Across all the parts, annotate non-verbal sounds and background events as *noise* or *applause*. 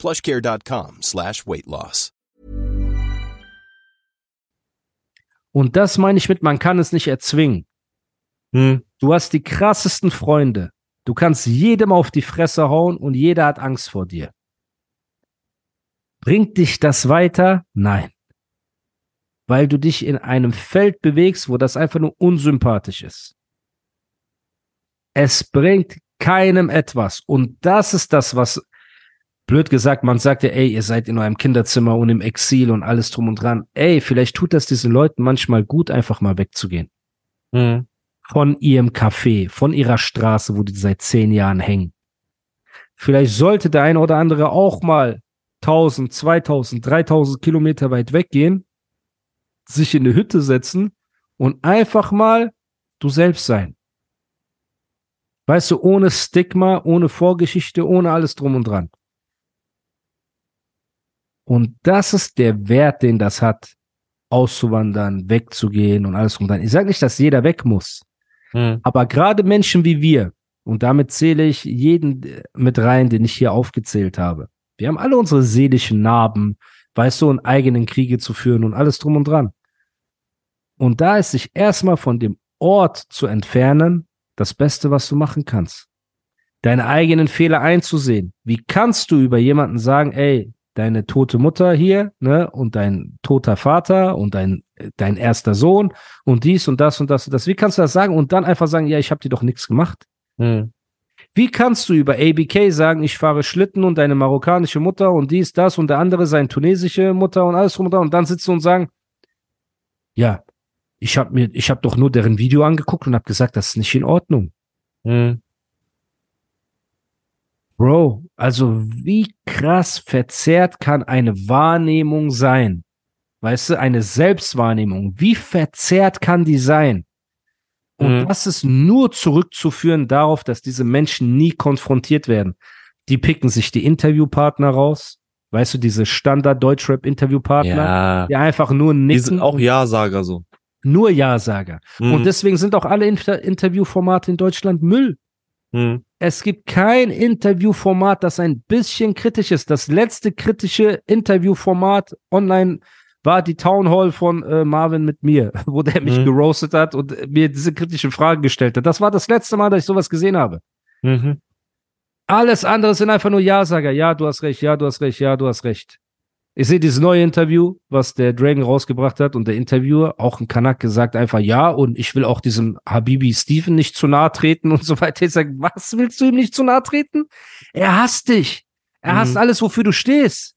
plushcare.com slash weight loss. Und das meine ich mit, man kann es nicht erzwingen. Hm. Du hast die krassesten Freunde. Du kannst jedem auf die Fresse hauen und jeder hat Angst vor dir. Bringt dich das weiter? Nein. Weil du dich in einem Feld bewegst, wo das einfach nur unsympathisch ist. Es bringt keinem etwas. Und das ist das, was blöd gesagt, man sagt ja, ey, ihr seid in eurem Kinderzimmer und im Exil und alles drum und dran. Ey, vielleicht tut das diesen Leuten manchmal gut, einfach mal wegzugehen. Hm. Von ihrem Café, von ihrer Straße, wo die seit zehn Jahren hängen. Vielleicht sollte der eine oder andere auch mal 1000, 2000, 3000 Kilometer weit weggehen, sich in eine Hütte setzen und einfach mal du selbst sein. Weißt du, ohne Stigma, ohne Vorgeschichte, ohne alles drum und dran. Und das ist der Wert, den das hat, auszuwandern, wegzugehen und alles drum und dran. Ich sage nicht, dass jeder weg muss, Hm. aber gerade Menschen wie wir, und damit zähle ich jeden äh, mit rein, den ich hier aufgezählt habe. Wir haben alle unsere seelischen Narben, weißt du, und eigenen Kriege zu führen und alles drum und dran. Und da ist sich erstmal von dem Ort zu entfernen, das Beste, was du machen kannst. Deine eigenen Fehler einzusehen. Wie kannst du über jemanden sagen, ey, deine tote Mutter hier, ne, und dein toter Vater und dein, dein erster Sohn und dies und das und das und das. Wie kannst du das sagen und dann einfach sagen, ja, ich habe dir doch nichts gemacht? Hm. Wie kannst du über ABK sagen, ich fahre Schlitten und deine marokkanische Mutter und dies, das und der andere seine tunesische Mutter und alles drum und dran und dann sitzt du und sagen, ja, ich habe mir, ich habe doch nur deren Video angeguckt und habe gesagt, das ist nicht in Ordnung. Hm. Bro, also wie krass verzerrt kann eine Wahrnehmung sein? Weißt du, eine Selbstwahrnehmung, wie verzerrt kann die sein? Und Mhm. das ist nur zurückzuführen darauf, dass diese Menschen nie konfrontiert werden. Die picken sich die Interviewpartner raus. Weißt du, diese Standard-Deutschrap-Interviewpartner, Ja. die einfach nur Die nicken, sind auch Ja-Sager so. nur Ja-Sager. Hm. Und deswegen sind auch alle Inter Interviewformate in Deutschland Müll. Hm. Es gibt kein Interviewformat, das ein bisschen kritisch ist. Das letzte kritische Interviewformat online war die Town Hall von äh, Marvin mit mir, *laughs* wo der mich Mhm. geroastet hat und äh, mir diese kritischen Fragen gestellt hat. Das war das letzte Mal, dass ich sowas gesehen habe. Mhm. Alles andere sind einfach nur Ja-Sager. Ja, du hast recht, ja, du hast recht, ja, du hast recht. Ich sehe dieses neue Interview, was der Dragon rausgebracht hat und der Interviewer, auch ein Kanak, gesagt einfach ja und ich will auch diesem Habibi Steven nicht zu nahe treten und so weiter. Ich sage, was willst du ihm nicht zu nahe treten? Er hasst dich. Er Mhm. hasst alles, wofür du stehst.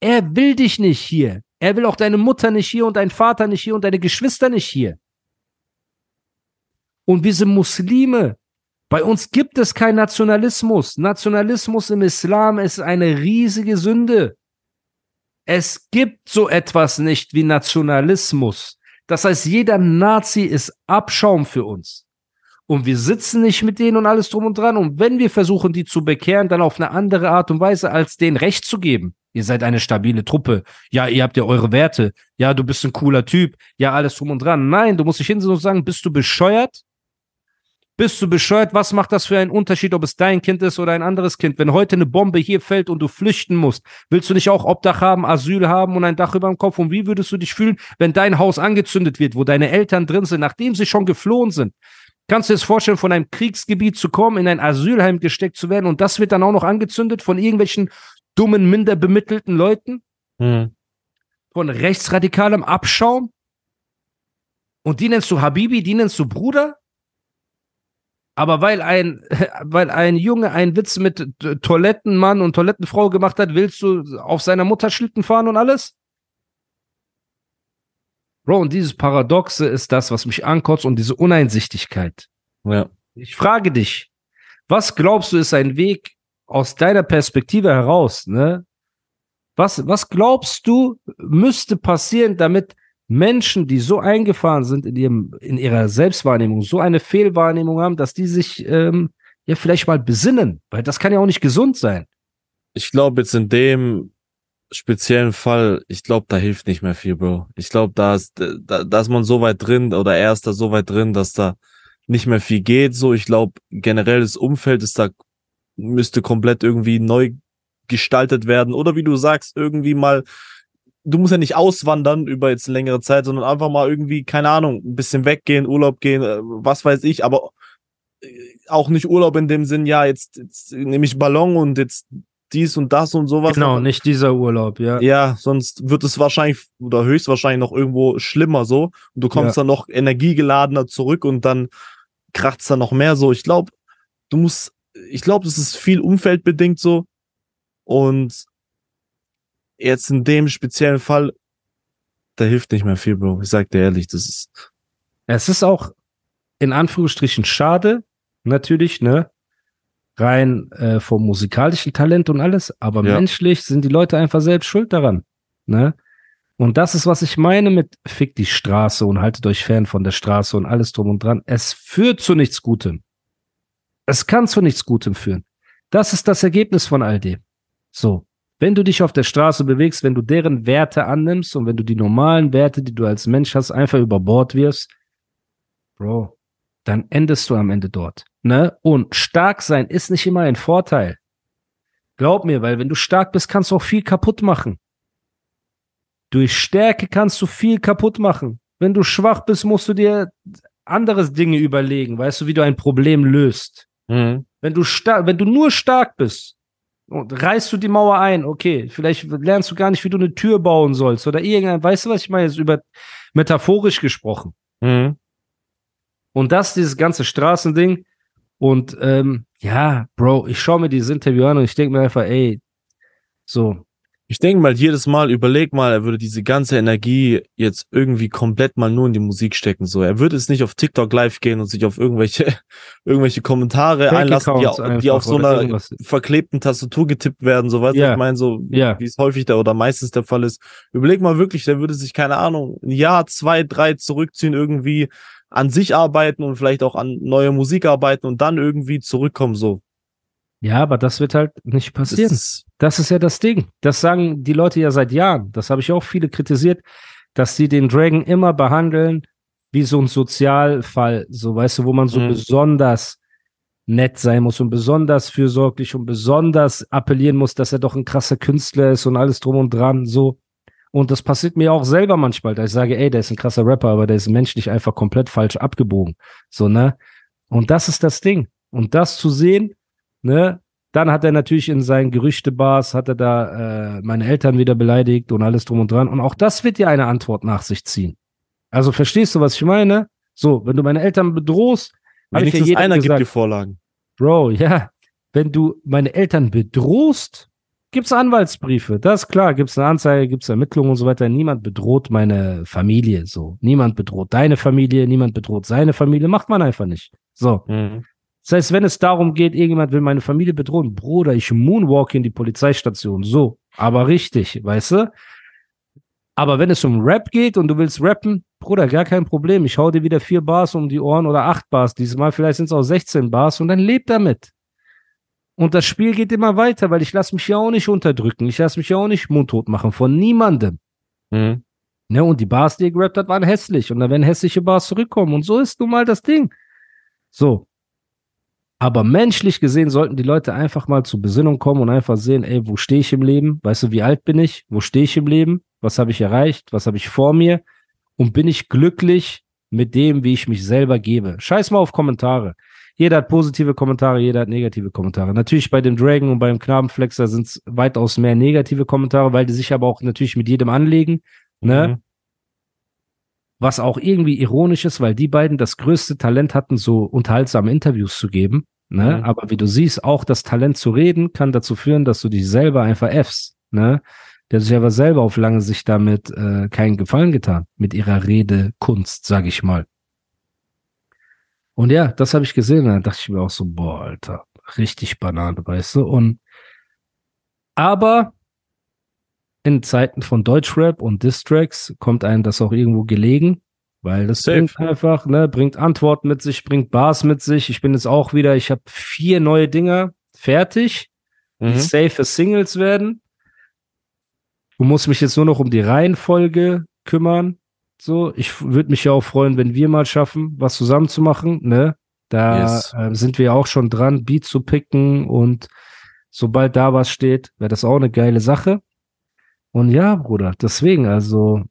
Er will dich nicht hier. Er will auch deine Mutter nicht hier und deinen Vater nicht hier und deine Geschwister nicht hier. Und wir sind Muslime. Bei uns gibt es keinen Nationalismus. Nationalismus im Islam ist eine riesige Sünde. Es gibt so etwas nicht wie Nationalismus. Das heißt, jeder Nazi ist Abschaum für uns. Und wir sitzen nicht mit denen und alles drum und dran. Und wenn wir versuchen, die zu bekehren, dann auf eine andere Art und Weise, als denen Recht zu geben. Ihr seid eine stabile Truppe. Ja, ihr habt ja eure Werte. Ja, du bist ein cooler Typ. Ja, alles drum und dran. Nein, du musst dich hinsetzen und sagen, bist du bescheuert? Bist du bescheuert? Was macht das für einen Unterschied, ob es dein Kind ist oder ein anderes Kind? Wenn heute eine Bombe hier fällt und du flüchten musst, willst du nicht auch Obdach haben, Asyl haben und ein Dach über dem Kopf? Und wie würdest du dich fühlen, wenn dein Haus angezündet wird, wo deine Eltern drin sind, nachdem sie schon geflohen sind? Kannst du dir das vorstellen, von einem Kriegsgebiet zu kommen, in ein Asylheim gesteckt zu werden und das wird dann auch noch angezündet von irgendwelchen dummen, minder bemittelten Leuten? Hm. Von rechtsradikalem Abschaum? Und die nennst du Habibi, die nennst du Bruder? Aber weil ein, *laughs* weil ein Junge einen Witz mit Toilettenmann und Toilettenfrau gemacht hat, willst du auf seiner Mutter Schlitten fahren und alles? Bro, und dieses Paradoxe ist das, was mich ankotzt und diese Uneinsichtigkeit. Ja. Ich frage dich, was glaubst du ist ein Weg aus deiner Perspektive heraus, ne? Was, was glaubst du, müsste passieren, damit Menschen, die so eingefahren sind in, ihrem, in ihrer Selbstwahrnehmung, so eine Fehlwahrnehmung haben, dass die sich ähm, ja vielleicht mal besinnen? Weil das kann ja auch nicht gesund sein. Ich glaube jetzt in dem speziellen Fall, ich glaube, da hilft nicht mehr viel, Bro. Ich glaube, da ist, da, da ist man so weit drin oder er ist da so weit drin, dass da nicht mehr viel geht. So, ich glaube, generell das Umfeld ist da, müsste komplett irgendwie neu gestaltet werden. Oder wie du sagst, irgendwie mal, du musst ja nicht auswandern über jetzt längere Zeit, sondern einfach mal irgendwie, keine Ahnung, ein bisschen weggehen, Urlaub gehen, äh, was weiß ich, aber äh, auch nicht Urlaub in dem Sinn, ja, jetzt, jetzt nehme ich Ballon und jetzt dies und das und sowas. Genau, nicht dieser Urlaub, ja. Ja, sonst wird es wahrscheinlich oder höchstwahrscheinlich noch irgendwo schlimmer so. Und du kommst ja. dann noch energiegeladener zurück und dann kracht's dann noch mehr so. Ich glaube, du musst, ich glaube, das ist viel umfeldbedingt so. Und jetzt in dem speziellen Fall, da hilft nicht mehr viel, Bro. Ich sag dir ehrlich, das ist. Es ist auch in Anführungsstrichen schade, natürlich, ne? rein äh, vom musikalischen Talent und alles, aber ja. menschlich sind die Leute einfach selbst schuld daran. Ne? Und das ist, was ich meine mit Fick die Straße und haltet euch fern von der Straße und alles drum und dran. Es führt zu nichts Gutem. Es kann zu nichts Gutem führen. Das ist das Ergebnis von all dem. So. Wenn du dich auf der Straße bewegst, wenn du deren Werte annimmst und wenn du die normalen Werte, die du als Mensch hast, einfach über Bord wirfst, Bro, dann endest du am Ende dort. Ne? Und stark sein ist nicht immer ein Vorteil. Glaub mir, weil wenn du stark bist, kannst du auch viel kaputt machen. Durch Stärke kannst du viel kaputt machen. Wenn du schwach bist, musst du dir anderes Dinge überlegen, weißt du, wie du ein Problem löst. Mhm. Wenn du stark, wenn du nur stark bist, und reißt du die Mauer ein, okay, vielleicht lernst du gar nicht, wie du eine Tür bauen sollst oder irgendein, weißt du, was ich meine, jetzt über metaphorisch gesprochen. Mhm. Und das, dieses ganze Straßending. Und ähm, ja, Bro, ich schaue mir dieses Interview an und ich denke mir einfach, ey, so. Ich denke mal, jedes Mal, überleg mal, er würde diese ganze Energie jetzt irgendwie komplett mal nur in die Musik stecken. So, er würde es nicht auf TikTok live gehen und sich auf irgendwelche, *laughs* irgendwelche Kommentare Fake einlassen, die, auf, die auf so einer irgendwas. verklebten Tastatur getippt werden. So, weißt du, ich meine, so, ja. wie es häufig da oder meistens der Fall ist. Überleg mal wirklich, der würde sich, keine Ahnung, ein Jahr, zwei, drei zurückziehen, irgendwie an sich arbeiten und vielleicht auch an neue Musik arbeiten und dann irgendwie zurückkommen so. Ja, aber das wird halt nicht passieren. Das, das ist ja das Ding. Das sagen die Leute ja seit Jahren. Das habe ich auch viele kritisiert, dass sie den Dragon immer behandeln wie so ein Sozialfall, so weißt du, wo man so mhm. besonders nett sein muss und besonders fürsorglich und besonders appellieren muss, dass er doch ein krasser Künstler ist und alles drum und dran, so. Und das passiert mir auch selber manchmal, da ich sage, ey, der ist ein krasser Rapper, aber der ist menschlich einfach komplett falsch abgebogen. So, ne? Und das ist das Ding. Und das zu sehen, ne? Dann hat er natürlich in seinen Gerüchtebars, hat er da äh, meine Eltern wieder beleidigt und alles drum und dran. Und auch das wird ja eine Antwort nach sich ziehen. Also verstehst du, was ich meine? So, wenn du meine Eltern bedrohst, Wenigstens ja einer gesagt, gibt die Vorlagen. Bro, ja, wenn du meine Eltern bedrohst, Gibt es Anwaltsbriefe? Das ist klar. Gibt es eine Anzeige, gibt es Ermittlungen und so weiter. Niemand bedroht meine Familie so. Niemand bedroht deine Familie, niemand bedroht seine Familie. Macht man einfach nicht. So. Mhm. Das heißt, wenn es darum geht, irgendjemand will meine Familie bedrohen, Bruder, ich moonwalk in die Polizeistation. So. Aber richtig, weißt du? Aber wenn es um Rap geht und du willst rappen, Bruder, gar kein Problem. Ich hau dir wieder vier Bars um die Ohren oder acht Bars diesmal. Vielleicht sind es auch 16 Bars und dann leb damit. Und das Spiel geht immer weiter, weil ich lasse mich ja auch nicht unterdrücken. Ich lasse mich ja auch nicht mundtot machen von niemandem. Mhm. Ne, und die Bars, die er gerappt hat, waren hässlich. Und da werden hässliche Bars zurückkommen. Und so ist nun mal das Ding. So. Aber menschlich gesehen sollten die Leute einfach mal zur Besinnung kommen und einfach sehen, ey, wo stehe ich im Leben? Weißt du, wie alt bin ich? Wo stehe ich im Leben? Was habe ich erreicht? Was habe ich vor mir? Und bin ich glücklich mit dem, wie ich mich selber gebe? Scheiß mal auf Kommentare. Jeder hat positive Kommentare, jeder hat negative Kommentare. Natürlich bei dem Dragon und beim Knabenflexer sind es weitaus mehr negative Kommentare, weil die sich aber auch natürlich mit jedem anlegen. Ne? Mhm. Was auch irgendwie ironisch ist, weil die beiden das größte Talent hatten, so unterhaltsame Interviews zu geben. Ne? Mhm. Aber wie du siehst, auch das Talent zu reden kann dazu führen, dass du dich selber einfach effst. Ne? Der sich aber selber auf lange Sicht damit äh, keinen Gefallen getan, mit ihrer Redekunst, sag ich mal. Und ja, das habe ich gesehen. dann dachte ich mir auch so, boah, Alter, richtig Banane, weißt du? Und aber in Zeiten von Deutschrap und Distracks kommt einem das auch irgendwo gelegen, weil das Safe. bringt einfach, ne, bringt Antworten mit sich, bringt Bars mit sich. Ich bin jetzt auch wieder, ich habe vier neue Dinger fertig, die Mhm. safe Singles werden. Du musst mich jetzt nur noch um die Reihenfolge kümmern. So, ich würde mich ja auch freuen, wenn wir mal schaffen, was zusammen zu machen, ne? Da Yes. äh, sind wir auch schon dran, Beat zu picken und sobald da was steht, wäre das auch eine geile Sache. Und ja, Bruder, deswegen, also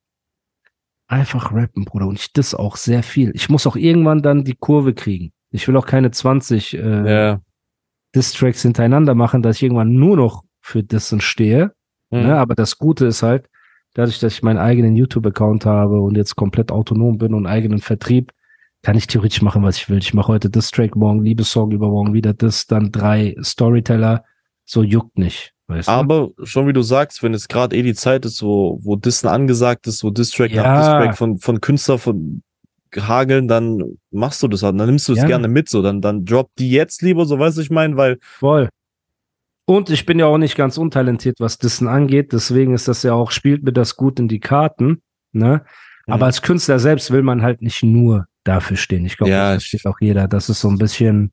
einfach rappen, Bruder. Und ich das auch sehr viel. Ich muss auch irgendwann dann die Kurve kriegen. Ich will auch keine 20 äh, Ja. Distracks hintereinander machen, dass ich irgendwann nur noch für Dissen stehe. Mhm. Ne? Aber das Gute ist halt, dadurch, dass ich meinen eigenen YouTube-Account habe und jetzt komplett autonom bin und eigenen Vertrieb, kann ich theoretisch machen, was ich will. Ich mache heute Distrack, morgen Liebessong, übermorgen wieder das, dann drei Storyteller. So juckt nicht. Weißt du? Aber schon wie du sagst, wenn es gerade eh die Zeit ist, wo, wo Dissen angesagt ist, wo Distrack Ja. nach Distrack von, von Künstler von hageln, dann machst du das halt. Dann nimmst du es Ja. gerne mit, so. Dann, dann drop die jetzt lieber, so weißt du, ich meine, weil, Voll. Und ich bin ja auch nicht ganz untalentiert, was Dissen angeht. Deswegen ist das ja auch, spielt mir das gut in die Karten. Ne? Aber Mhm. als Künstler selbst will man halt nicht nur dafür stehen. Ich glaube, Ja, das versteht auch jeder. Das ist so ein bisschen,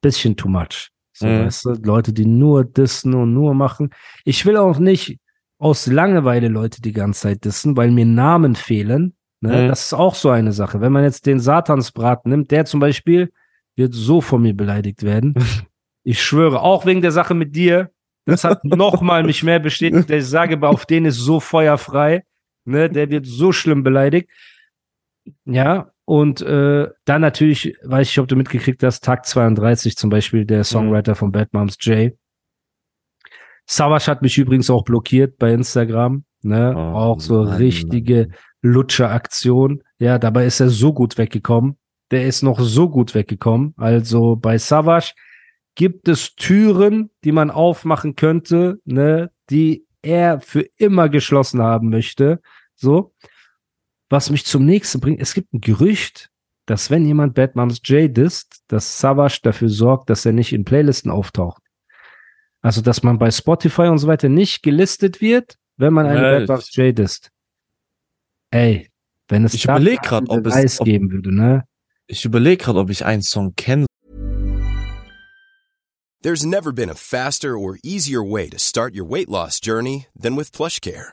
bisschen too much. So, Mhm. weißt du, Leute, die nur dissen und nur machen. Ich will auch nicht aus Langeweile Leute die ganze Zeit dissen, weil mir Namen fehlen. Ne? Mhm. Das ist auch so eine Sache. Wenn man jetzt den Satansbraten nimmt, der zum Beispiel wird so von mir beleidigt werden. *laughs* Ich schwöre, auch wegen der Sache mit dir. Das hat *laughs* nochmal mich mehr bestätigt, ich sage, aber auf den ist so feuerfrei. Ne, der wird so schlimm beleidigt. Ja, und äh, dann natürlich, weiß ich, ob du mitgekriegt hast, Tag 32 zum Beispiel, der Songwriter von Bad Moms J. Savage hat mich übrigens auch blockiert bei Instagram. Ne? Oh, auch so Mann, richtige Lutscher-Aktion. Ja, dabei ist er so gut weggekommen. Der ist noch so gut weggekommen. Also bei Savage gibt es Türen, die man aufmachen könnte, ne, die er für immer geschlossen haben möchte. So. Was mich zum nächsten bringt, es gibt ein Gerücht, dass wenn jemand Bad Moms J disst, dass Savage dafür sorgt, dass er nicht in Playlisten auftaucht. Also, dass man bei Spotify und so weiter nicht gelistet wird, wenn man einen Bad Moms J disst. Ey, wenn es Ich da überleg einen grad, ob es- ob- geben würde, ne? ich überlege gerade, ob ich einen Song kenne. There's never been a faster or easier way to start your weight loss journey than with PlushCare.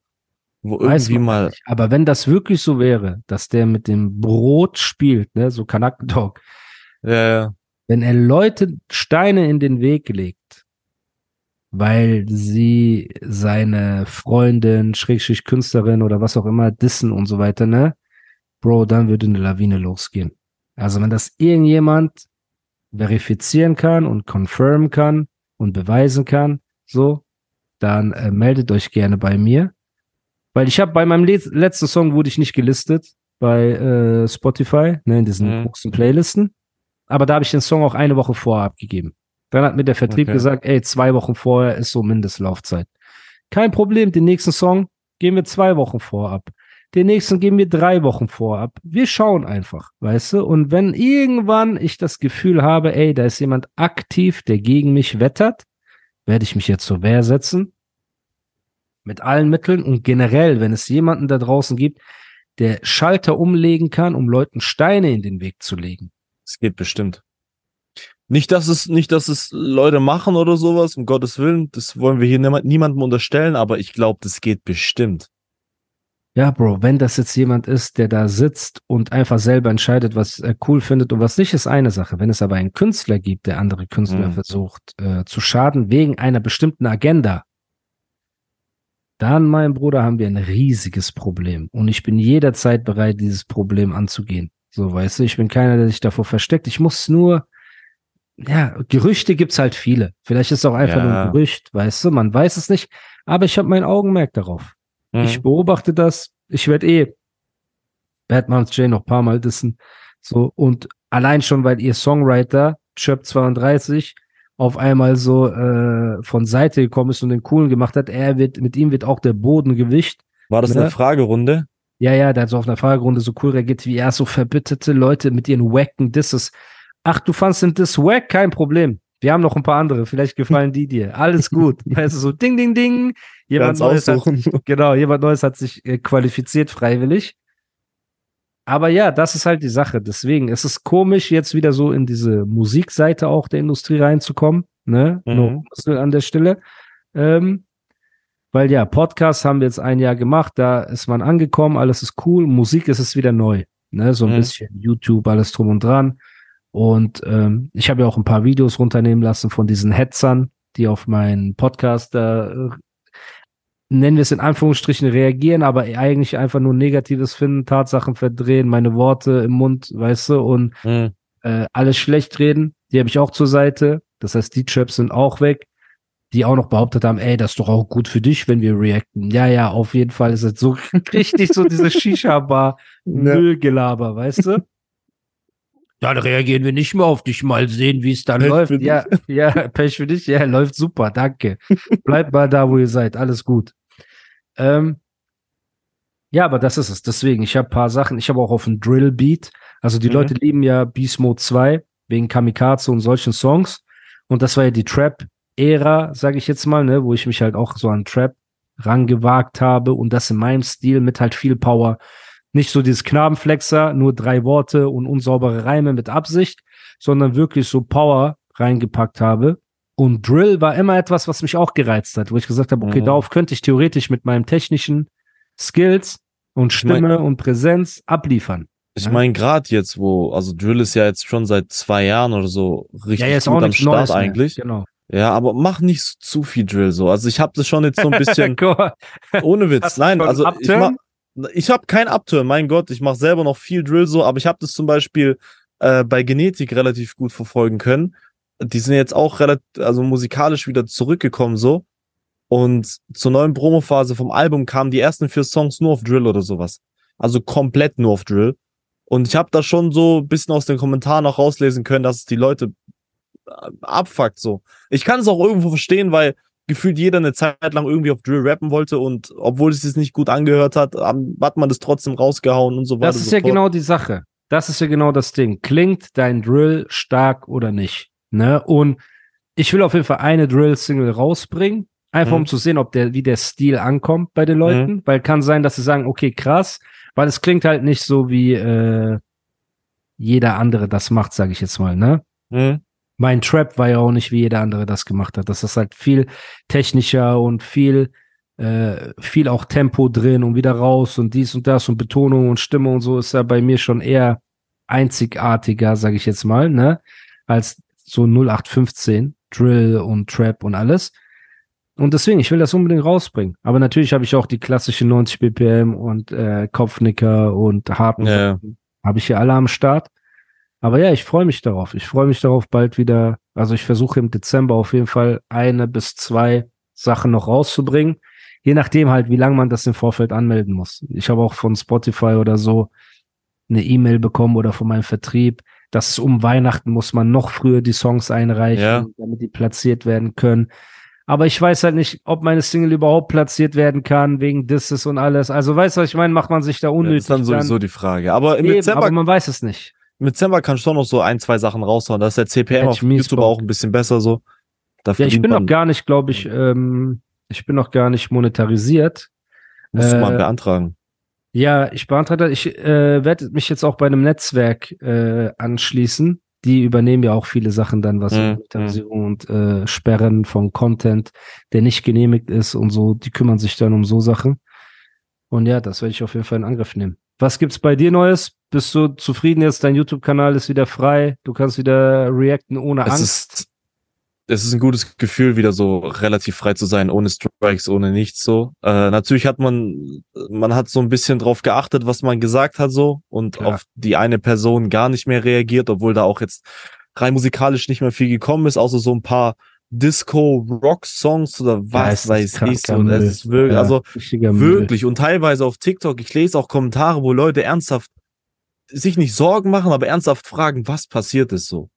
Wo Weiß irgendwie mal. nicht. Aber wenn das wirklich so wäre, dass der mit dem Brot spielt, ne, so Kanakendog, *laughs* ja. wenn er Leute Steine in den Weg legt, weil sie seine Freundin, Schrägstrich Künstlerin oder was auch immer dissen und so weiter, ne? Bro, dann würde eine Lawine losgehen. Also wenn das irgendjemand verifizieren kann und confirmen kann und beweisen kann, so, dann äh, meldet euch gerne bei mir. Weil ich habe bei meinem le letzten Song wurde ich nicht gelistet bei äh, Spotify, ne, in diesen Mhm. großen Playlisten. Aber da habe ich den Song auch eine Woche vorher abgegeben. Dann hat mir der Vertrieb Okay. gesagt, ey, zwei Wochen vorher ist so Mindestlaufzeit. Kein Problem, den nächsten Song gehen wir zwei Wochen vorab. Den nächsten geben wir drei Wochen vorab. Wir schauen einfach, weißt du? Und wenn irgendwann ich das Gefühl habe, ey, da ist jemand aktiv, der gegen mich wettert, werde ich mich jetzt zur Wehr setzen. Mit allen Mitteln und generell, wenn es jemanden da draußen gibt, der Schalter umlegen kann, um Leuten Steine in den Weg zu legen. Es geht bestimmt. Nicht, dass es, nicht, dass es Leute machen oder sowas, um Gottes Willen. Das wollen wir hier niemand, niemandem unterstellen, aber ich glaube, das geht bestimmt. Ja, Bro, wenn das jetzt jemand ist, der da sitzt und einfach selber entscheidet, was er cool findet und was nicht, ist eine Sache. Wenn es aber einen Künstler gibt, der andere Künstler Mhm. versucht äh, zu schaden wegen einer bestimmten Agenda, dann, mein Bruder, haben wir ein riesiges Problem. Und ich bin jederzeit bereit, dieses Problem anzugehen. So, weißt du, ich bin keiner, der sich davor versteckt. Ich muss nur, ja, Gerüchte gibt's halt viele. Vielleicht ist es auch einfach nur Ja. ein Gerücht, weißt du, man weiß es nicht. Aber ich habe mein Augenmerk darauf. Mhm. Ich beobachte das. Ich werde eh Batman's Jay noch ein paar Mal dissen. So, und allein schon, weil ihr Songwriter, Chirp 32, auf einmal so äh, von Seite gekommen ist und den coolen gemacht hat, er wird, mit ihm wird auch der Boden gewischt. War das Ne? eine Fragerunde? Ja, ja, der hat so auf einer Fragerunde so cool reagiert, wie er so verbitterte Leute mit ihren wacken Disses. Ach, du fandst den Diss wack? Kein Problem. Wir haben noch ein paar andere. Vielleicht gefallen die dir. Alles gut. weißt *laughs* du, so ding, ding, ding. Jemand Neues hat. *laughs* Genau, jemand Neues hat sich äh, qualifiziert freiwillig. Aber ja, das ist halt die Sache. Deswegen ist es komisch, jetzt wieder so in diese Musikseite auch der Industrie reinzukommen. Ne? Mhm. Nur an der Stelle. Ähm, weil ja, Podcast haben wir jetzt ein Jahr gemacht, da ist man angekommen, alles ist cool. Musik ist es wieder neu. Ne? So ein Mhm. bisschen YouTube, alles drum und dran. Und ähm, ich habe ja auch ein paar Videos runternehmen lassen von diesen Hetzern, die auf meinen Podcast da äh, nennen wir es in Anführungsstrichen reagieren, aber eigentlich einfach nur Negatives finden, Tatsachen verdrehen, meine Worte im Mund, weißt du, und Mhm. äh, alles schlecht reden. Die habe ich auch zur Seite. Das heißt, die Traps sind auch weg, die auch noch behauptet haben, ey, das ist doch auch gut für dich, wenn wir reacten. Ja, ja, auf jeden Fall ist es so *laughs* richtig so diese Shisha-Bar Müllgelaber, weißt du? *laughs* Dann reagieren wir nicht mehr auf dich, mal sehen, wie es dann Pech läuft. Ja, ja, Pech für dich. Ja, *laughs* läuft super, danke. Bleibt mal da, wo ihr seid, alles gut. Ähm, ja, aber das ist es. Deswegen, ich habe paar Sachen. Ich habe auch auf einen Drill-Beat. Also die Mhm. Leute lieben ja Beast Mode 2 wegen Kamikaze und solchen Songs. Und das war ja die Trap-Ära, sage ich jetzt mal, ne, wo ich mich halt auch so an Trap rangewagt habe und das in meinem Stil mit halt viel Power. Nicht so dieses Knabenflexer, nur drei Worte und unsaubere Reime mit Absicht, sondern wirklich so Power reingepackt habe. Und Drill war immer etwas, was mich auch gereizt hat, wo ich gesagt habe, okay, Mhm. darauf könnte ich theoretisch mit meinen technischen Skills und mein- Stimme und Präsenz abliefern. Ich Ja. meine, gerade jetzt, wo, also Drill ist ja jetzt schon seit zwei Jahren oder so richtig ja, gut am Start Neues mehr. eigentlich. Genau. Ja, aber mach nicht zu viel Drill so. Also ich habe das schon jetzt so ein bisschen *laughs* ohne Witz. Nein, also ich mach, ich habe kein Upturn, mein Gott, ich mache selber noch viel Drill so, aber ich habe das zum Beispiel äh, bei Genetik relativ gut verfolgen können. Die sind jetzt auch relativ, also musikalisch wieder zurückgekommen so. Und zur neuen Promophase vom Album kamen die ersten vier Songs nur auf Drill oder sowas. Also komplett nur auf Drill. Und ich habe da schon so ein bisschen aus den Kommentaren auch rauslesen können, dass es die Leute äh, abfuckt so. Ich kann es auch irgendwo verstehen, weil gefühlt jeder eine Zeit lang irgendwie auf Drill rappen wollte und obwohl es sich nicht gut angehört hat, hat man das trotzdem rausgehauen und so weiter. Das ist ja fort. genau die Sache. Das ist ja genau das Ding. Klingt dein Drill stark oder nicht? Ne? Und ich will auf jeden Fall eine Drill-Single rausbringen, einfach Mhm. um zu sehen, ob der, wie der Stil ankommt bei den Leuten, weil kann sein, dass sie sagen, okay, krass, weil es klingt halt nicht so wie äh, jeder andere das macht, sage ich jetzt mal, ne? Mhm. mein Trap war ja auch nicht, wie jeder andere das gemacht hat. Das ist halt viel technischer und viel, äh, viel auch Tempo drin und wieder raus und dies und das und Betonung und Stimme und so ist ja bei mir schon eher einzigartiger, sage ich jetzt mal, ne, als so 0815 Drill und Trap und alles. Und deswegen, ich will das unbedingt rausbringen. Aber natürlich habe ich auch die klassischen 90 BPM und äh, Kopfnicker und harten Ja, ja. habe ich hier alle am Start. Aber ja, ich freue mich darauf. Ich freue mich darauf, bald wieder. Also ich versuche im Dezember auf jeden Fall eine bis zwei Sachen noch rauszubringen. Je nachdem halt, wie lange man das im Vorfeld anmelden muss. Ich habe auch von Spotify oder so eine E-Mail bekommen oder von meinem Vertrieb, dass um Weihnachten muss man noch früher die Songs einreichen, Ja. damit die platziert werden können. Aber ich weiß halt nicht, ob meine Single überhaupt platziert werden kann, wegen Disses und alles. Also weißt du, was ich meine, macht man sich da Ja, unnötig. das ist dann sowieso die Frage. Aber im Eben, Dezember, aber man weiß es nicht. im Dezember kannst du schon noch so ein, zwei Sachen raushauen. Da ist der CPM auf YouTube Bock. auch ein bisschen besser so. Da Ja, ich bin noch gar nicht, glaube ich, ähm, ich bin noch gar nicht monetarisiert. Musst du mal äh, beantragen. Ja, ich beantrage, ich äh, werde mich jetzt auch bei einem Netzwerk äh, anschließen. Die übernehmen ja auch viele Sachen dann, was Mhm, Monetarisierung und äh, Sperren von Content, der nicht genehmigt ist und so. Die kümmern sich dann um so Sachen. Und ja, das werde ich auf jeden Fall in Angriff nehmen. Was gibt's bei dir Neues? Bist du zufrieden jetzt? Dein YouTube-Kanal ist wieder frei. Du kannst wieder reacten ohne Es Angst. ist, es ist ein gutes Gefühl, wieder so relativ frei zu sein, ohne Strikes, ohne nichts so. Äh, natürlich hat man, man hat so ein bisschen drauf geachtet, was man gesagt hat so und Klar. auf die eine Person gar nicht mehr reagiert, obwohl da auch jetzt rein musikalisch nicht mehr viel gekommen ist, außer so ein paar Disco-Rock-Songs oder was weiß ich kranker so. Das ist wirklich, Ja, also. Wirklich. Und teilweise auf TikTok, ich lese auch Kommentare, wo Leute ernsthaft sich nicht Sorgen machen, aber ernsthaft fragen, was passiert ist so.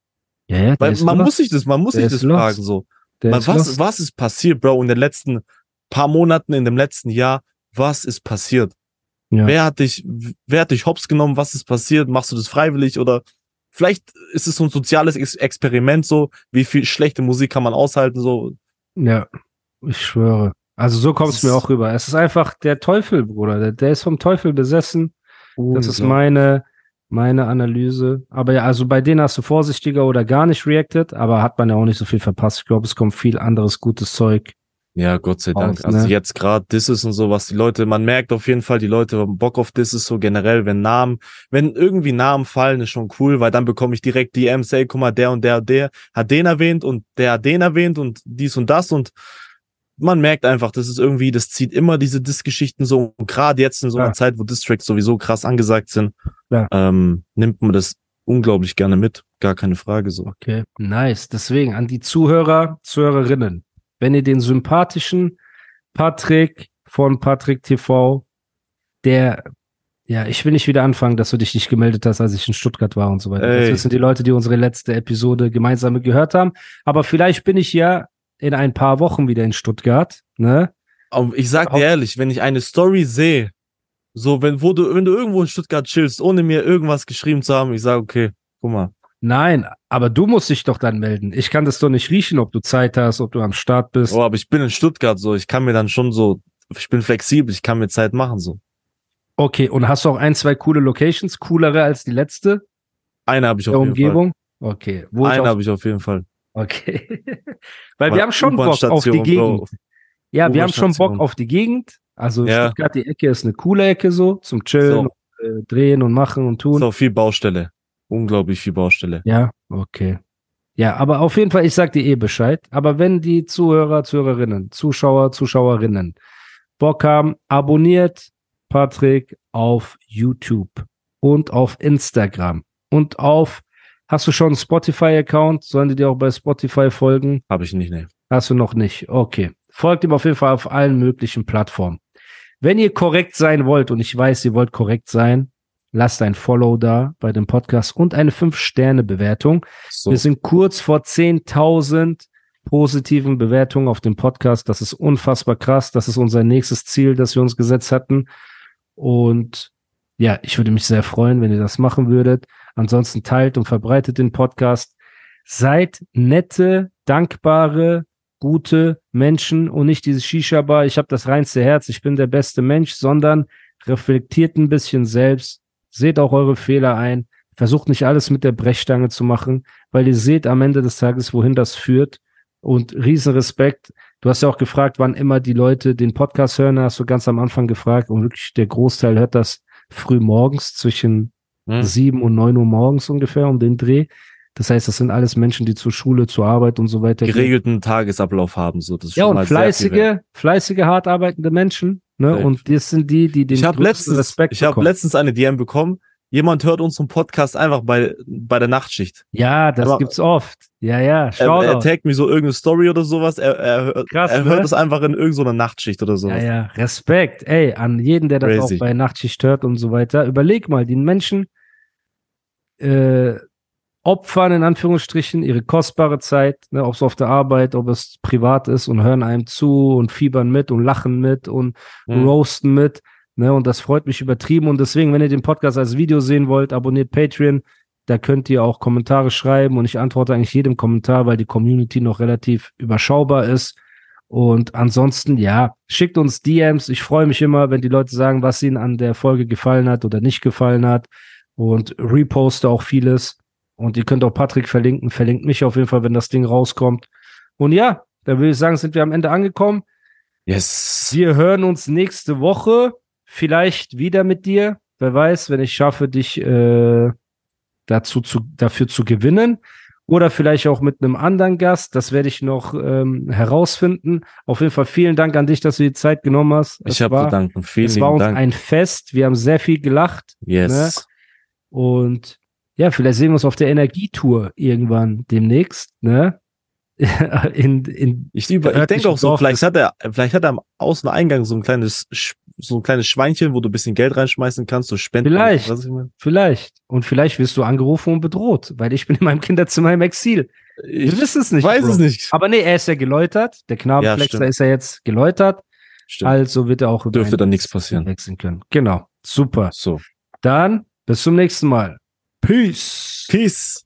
Ja, ja, Weil man lost. muss sich das, man muss Der sich das lost. fragen so. Ist was, lost. was ist passiert, Bro, in den letzten paar Monaten, in dem letzten Jahr? Was ist passiert? Ja. Wer hat dich, wer hat dich hops genommen? Was ist passiert? Machst du das freiwillig oder vielleicht ist es so ein soziales Ex Experiment so? Wie viel schlechte Musik kann man aushalten so? Ja, ich schwöre. Also so kommt es mir auch rüber. Es ist einfach der Teufel, Bruder. Der, der ist vom Teufel besessen. Das ist meine, meine Analyse. Aber ja, also bei denen hast du vorsichtiger oder gar nicht reacted, aber hat man ja auch nicht so viel verpasst. Ich glaube, es kommt viel anderes gutes Zeug. Ja, Gott sei Dank. Aus, also ne? jetzt gerade Disses und so, was die Leute, man merkt auf jeden Fall, die Leute haben Bock auf Disses so generell, wenn Namen, wenn irgendwie Namen fallen, ist schon cool, weil dann bekomme ich direkt DMs, ey, guck mal, der und der und der hat den erwähnt und der hat den erwähnt und dies und das und man merkt einfach, das ist irgendwie, das zieht immer diese Diss-Geschichten so, und gerade jetzt in so einer Ja. Zeit, wo Distracks sowieso krass angesagt sind, Ja. ähm, nimmt man das unglaublich gerne mit, gar keine Frage so. Okay, nice. Deswegen an die Zuhörer, Zuhörerinnen, wenn ihr den sympathischen Patrick von Patrick TV, der, ja, ich will nicht wieder anfangen, dass du dich nicht gemeldet hast, als ich in Stuttgart war und so weiter. Das Ey. wissen die Leute, die unsere letzte Episode gemeinsam gehört haben. Aber vielleicht bin ich ja in ein paar Wochen wieder in Stuttgart, ne? Ich sag dir ehrlich, wenn ich eine Story sehe, so wenn, wo du, wenn du irgendwo in Stuttgart chillst, ohne mir irgendwas geschrieben zu haben, ich sage, okay, guck mal. Nein, aber du musst dich doch dann melden. Ich kann das doch nicht riechen, ob du Zeit hast, ob du am Start bist. Oh, aber ich bin in Stuttgart so, ich kann mir dann schon so, ich bin flexibel, ich kann mir Zeit machen so. Okay, und hast du auch ein, zwei coole Locations, coolere als die letzte Eine habe ich der auf jeden Umgebung? Okay, wo Fall. Eine habe ich auf jeden Fall. Okay. *laughs* Weil wir haben schon Bock auf die Gegend. Bro. Ja, wir haben schon Bock auf die Gegend. Also Ja. Stuttgart, die Ecke ist eine coole Ecke so, zum Chillen, So. äh, drehen und machen und tun. Auch viel Baustelle. Unglaublich viel Baustelle. Ja, okay. Ja, aber auf jeden Fall, ich sag dir eh Bescheid. Aber wenn die Zuhörer, Zuhörerinnen, Zuschauer, Zuschauerinnen Bock haben, abonniert Patrick auf YouTube und auf Instagram und auf, hast du schon einen Spotify-Account? Sollen die dir auch bei Spotify folgen? Habe ich nicht, ne. Hast du noch nicht? Okay. Folgt ihm auf jeden Fall auf allen möglichen Plattformen. Wenn ihr korrekt sein wollt, und ich weiß, ihr wollt korrekt sein, lasst ein Follow da bei dem Podcast und eine 5-Sterne-Bewertung. So. Wir sind kurz vor 10.000 positiven Bewertungen auf dem Podcast. Das ist unfassbar krass. Das ist unser nächstes Ziel, das wir uns gesetzt hatten. Und ja, ich würde mich sehr freuen, wenn ihr das machen würdet. Ansonsten teilt und verbreitet den Podcast. Seid nette, dankbare, gute Menschen und nicht dieses Shisha-Bar. Ich habe das reinste Herz, ich bin der beste Mensch, sondern reflektiert ein bisschen selbst. Seht auch eure Fehler ein. Versucht nicht alles mit der Brechstange zu machen, weil ihr seht am Ende des Tages, wohin das führt. Und riesen Respekt. Du hast ja auch gefragt, wann immer die Leute den Podcast hören, hast du ganz am Anfang gefragt und wirklich der Großteil hört das früh morgens zwischen? Sieben und neun Uhr morgens ungefähr um den Dreh. Das heißt, das sind alles Menschen, die zur Schule, zur Arbeit und so weiter gehen. Geregelten Tagesablauf haben, so. Das ist Ja, schon und fleißige, fleißige, hart arbeitende Menschen. Ne? Und das sind die, die den Ich größten letztens, Respekt ich habe letztens eine DM bekommen. Jemand hört unseren Podcast einfach bei, bei der Nachtschicht. Ja, das Aber- gibt's oft. Ja, ja, Er, Shoutout. er taggt mir so irgendeine Story oder sowas. Er, er, hört- Krass, er ne? hört es einfach in irgendeiner Nachtschicht oder Ja, sowas. ja, Respekt. Ey, an jeden, der das Crazy. auch bei Nachtschicht hört und so weiter. Überleg mal, die Menschen äh, opfern in Anführungsstrichen ihre kostbare Zeit, ne, ob es auf der Arbeit, ob es privat ist und hören einem zu und fiebern mit und lachen mit und Hm. roasten mit. Ne, und das freut mich übertrieben. Und deswegen, wenn ihr den Podcast als Video sehen wollt, abonniert Patreon. Da könnt ihr auch Kommentare schreiben und ich antworte eigentlich jedem Kommentar, weil die Community noch relativ überschaubar ist. Und ansonsten, ja, schickt uns DMs. Ich freue mich immer, wenn die Leute sagen, was ihnen an der Folge gefallen hat oder nicht gefallen hat. Und reposte auch vieles. Und ihr könnt auch Patrick verlinken. Verlinkt mich auf jeden Fall, wenn das Ding rauskommt. Und ja, da würde ich sagen, sind wir am Ende angekommen. Yes. Wir hören uns nächste Woche. Vielleicht wieder mit dir. Wer weiß, wenn ich schaffe, dich äh, dazu zu, dafür zu gewinnen. Oder vielleicht auch mit einem anderen Gast. Das werde ich noch ähm, herausfinden. Auf jeden Fall vielen Dank an dich, dass du die Zeit genommen hast. Ich habe zu danken. Vielen Es war uns Dank. ein Fest. Wir haben sehr viel gelacht. yes. Und ja, vielleicht sehen wir uns auf der Energietour irgendwann demnächst. Ne? *laughs* in, in, Ich, ich denke auch so, vielleicht hat er, vielleicht hat er am Außeneingang so ein kleines, Sch- so ein kleines Schweinchen, wo du ein bisschen Geld reinschmeißen kannst, so Spenden. Vielleicht. Was ich meine. vielleicht. Und vielleicht wirst du angerufen und bedroht, weil ich bin in meinem *laughs* Kinderzimmer im Exil. Ich wissen es nicht. weiß Bro. es nicht. Aber nee, er ist ja geläutert. Der Knabenflexer stimmt. ist ja jetzt geläutert. Stimmt. Also wird er auch über Dürfte dann nichts passieren. wechseln können. Genau. Super. So. Dann bis zum nächsten Mal. Peace. Peace.